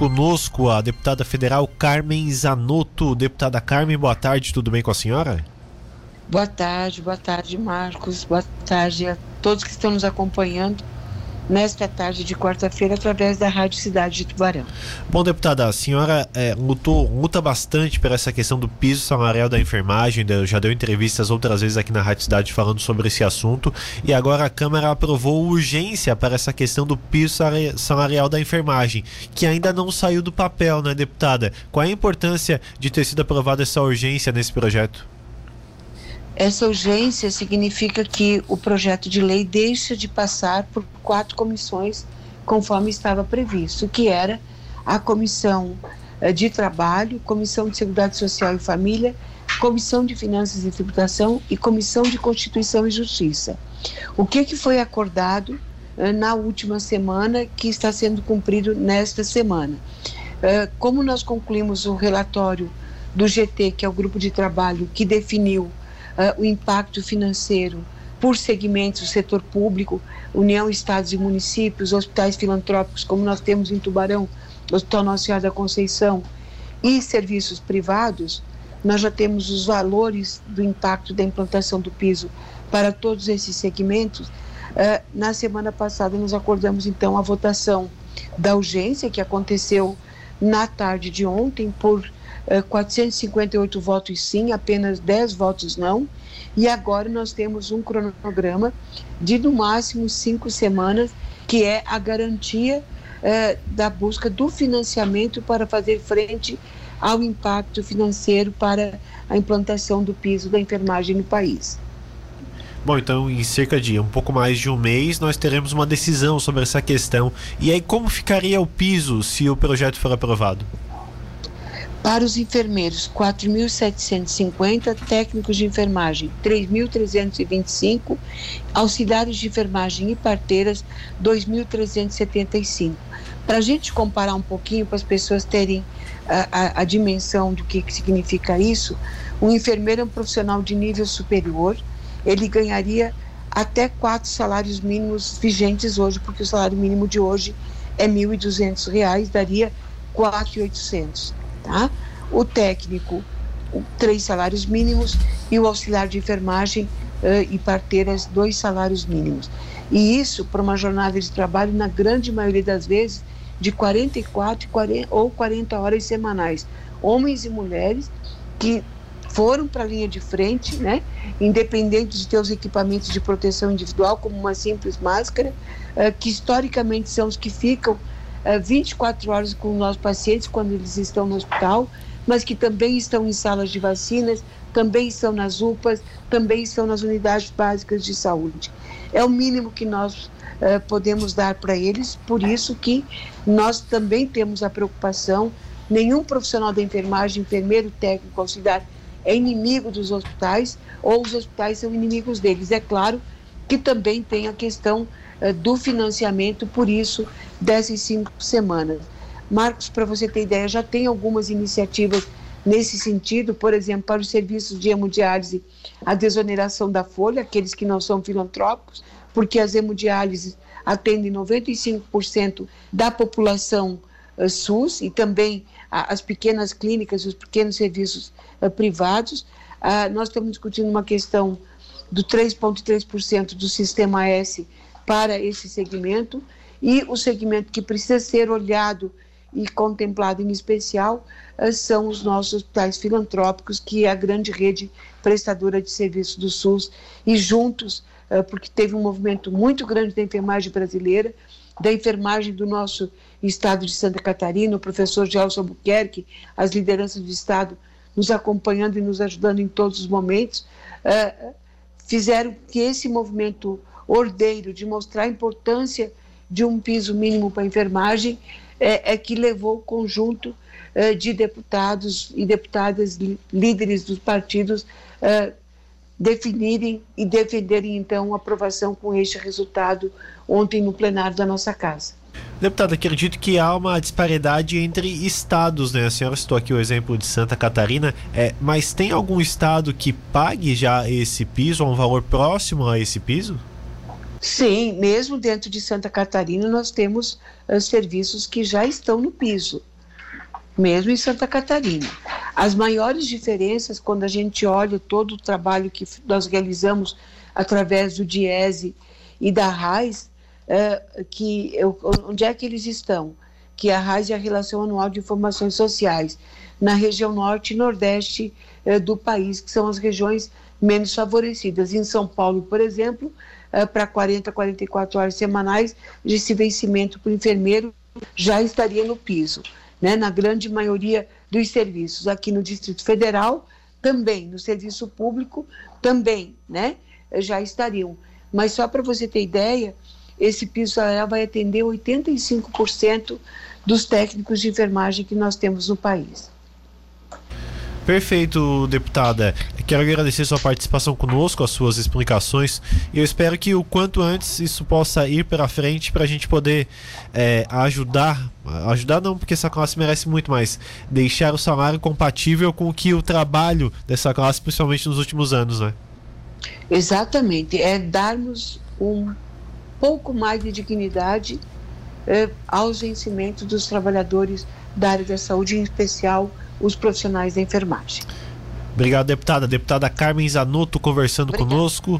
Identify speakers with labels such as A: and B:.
A: conosco a deputada federal Carmen Zanotto. Deputada Carmen, boa tarde, tudo bem com a senhora?
B: Boa tarde, boa tarde, Marcos. Boa tarde a todos que estão nos acompanhando nesta tarde de quarta-feira através da Rádio Cidade de Tubarão.
A: Bom, deputada, a senhora é, lutou, luta bastante por essa questão do piso salarial da enfermagem, já deu entrevistas outras vezes aqui na Rádio Cidade falando sobre esse assunto e agora a Câmara aprovou urgência para essa questão do piso salarial da enfermagem, que ainda não saiu do papel, né, deputada? Qual a importância de ter sido aprovada essa urgência nesse projeto?
B: Essa urgência significa que o projeto de lei deixa de passar por quatro comissões, conforme estava previsto, que era a Comissão eh, de Trabalho, Comissão de Seguridade Social e Família, Comissão de Finanças e Tributação e Comissão de Constituição e Justiça. O que, que foi acordado eh, na última semana que está sendo cumprido nesta semana? Eh, como nós concluímos o relatório do GT, que é o grupo de trabalho que definiu uh, o impacto financeiro por segmentos do setor público, União, Estados e Municípios, hospitais filantrópicos, como nós temos em Tubarão, Hospital Nossa Senhora da Conceição, e serviços privados, nós já temos os valores do impacto da implantação do piso para todos esses segmentos. Uh, na semana passada, nós acordamos então a votação da urgência, que aconteceu na tarde de ontem, por 458 eh, votos sim, apenas 10 votos não. E agora nós temos um cronograma de no máximo cinco semanas, que é a garantia eh, da busca do financiamento para fazer frente ao impacto financeiro para a implantação do piso da enfermagem no país.
A: Bom, então em cerca de um pouco mais de um mês nós teremos uma decisão sobre essa questão. E aí, como ficaria o piso se o projeto for aprovado?
B: Para os enfermeiros, 4.750, técnicos de enfermagem, 3.325, auxiliares de enfermagem e parteiras, 2.375. Para a gente comparar um pouquinho, para as pessoas terem a, a, a dimensão do que, que significa isso, um enfermeiro é um profissional de nível superior, ele ganharia até quatro salários mínimos vigentes hoje, porque o salário mínimo de hoje é R$ 1.200, daria 4.800 tá? O técnico, três salários mínimos e o auxiliar de enfermagem uh, e parteiras, dois salários mínimos. E isso para uma jornada de trabalho, na grande maioria das vezes, de 44 40, ou 40 horas semanais. Homens e mulheres que foram para a linha de frente, né? independente de ter os equipamentos de proteção individual, como uma simples máscara, uh, que historicamente são os que ficam 24 eh, horas com os nossos pacientes quando eles estão no hospital, mas que também estão em salas de vacinas, também estão nas UPAs, também estão nas unidades básicas de saúde. É o mínimo que nós uh, podemos dar para eles, por isso que nós também temos a preocupação, nenhum profissional da enfermagem, enfermeiro, técnico, auxiliar, é inimigo dos hospitais ou os hospitais são inimigos deles. É claro que também tem a questão uh, do financiamento, por isso dessas cinco semanas. Marcos, para você ter ideia, já tem algumas iniciativas nesse sentido, por exemplo, para os serviços de hemodiálise, a desoneração da folha, aqueles que não são filantrópicos, porque as hemodiálises atendem 95% da população uh, SUS e também as pequenas clínicas, os pequenos serviços uh, privados. nós estamos discutindo uma questão do 3,3% do sistema S para esse segmento. E o segmento que precisa ser olhado e contemplado em especial eh, são os nossos hospitais filantrópicos, que é a grande rede prestadora de serviços do SUS, e juntos, eh, porque teve um movimento muito grande da enfermagem brasileira, da enfermagem do nosso estado de Santa Catarina, o professor Gelson Albuquerque, as lideranças do estado nos acompanhando e nos ajudando em todos os momentos, eh, fizeram que esse movimento ordeiro de mostrar a importância de um piso mínimo para a enfermagem é, é, que levou o conjunto é, de deputados e deputadas líderes dos partidos é, definirem e defenderem então a aprovação com este resultado ontem no plenário da nossa casa.
A: Deputado, acredito que há uma disparidade entre estados, né? A senhora citou aqui o exemplo de Santa Catarina, é, mas tem algum estado que pague já esse piso, um valor próximo a esse piso?
B: Sim, mesmo dentro de Santa Catarina nós temos uh, serviços que já estão no piso. mesmo em Santa Catarina. As maiores diferenças, quando a gente olha todo o trabalho que nós realizamos através do DIESE e da RAIS, é, que onde é que eles estão? Que a RAIS é a Relação Anual de Informações Sociais, na região norte e nordeste é, do país, que são as regiões menos favorecidas. Em São Paulo, por exemplo, é, para 40, 44 horas semanais, esse vencimento para o enfermeiro já estaria no piso né, na grande maioria dos serviços. Aqui no Distrito Federal, também, no serviço público, também, né, já estariam. Mas só para você ter ideia, esse piso salarial vai atender 85% dos técnicos de enfermagem que nós temos no país.
A: Perfeito, deputada. Quero agradecer sua participação conosco, as suas explicações. E eu espero que o quanto antes isso possa ir para frente para a gente poder é, ajudar. Ajudar não, porque essa classe merece muito mais. Deixar o salário compatível com o que o trabalho dessa classe, principalmente nos últimos anos, né?
B: Exatamente. É darmos um pouco mais de dignidade é, aos vencimentos dos trabalhadores da área da saúde, em especial os profissionais da enfermagem.
A: Obrigado, deputada. Deputada Carmen Zanotto conversando Obrigada. conosco.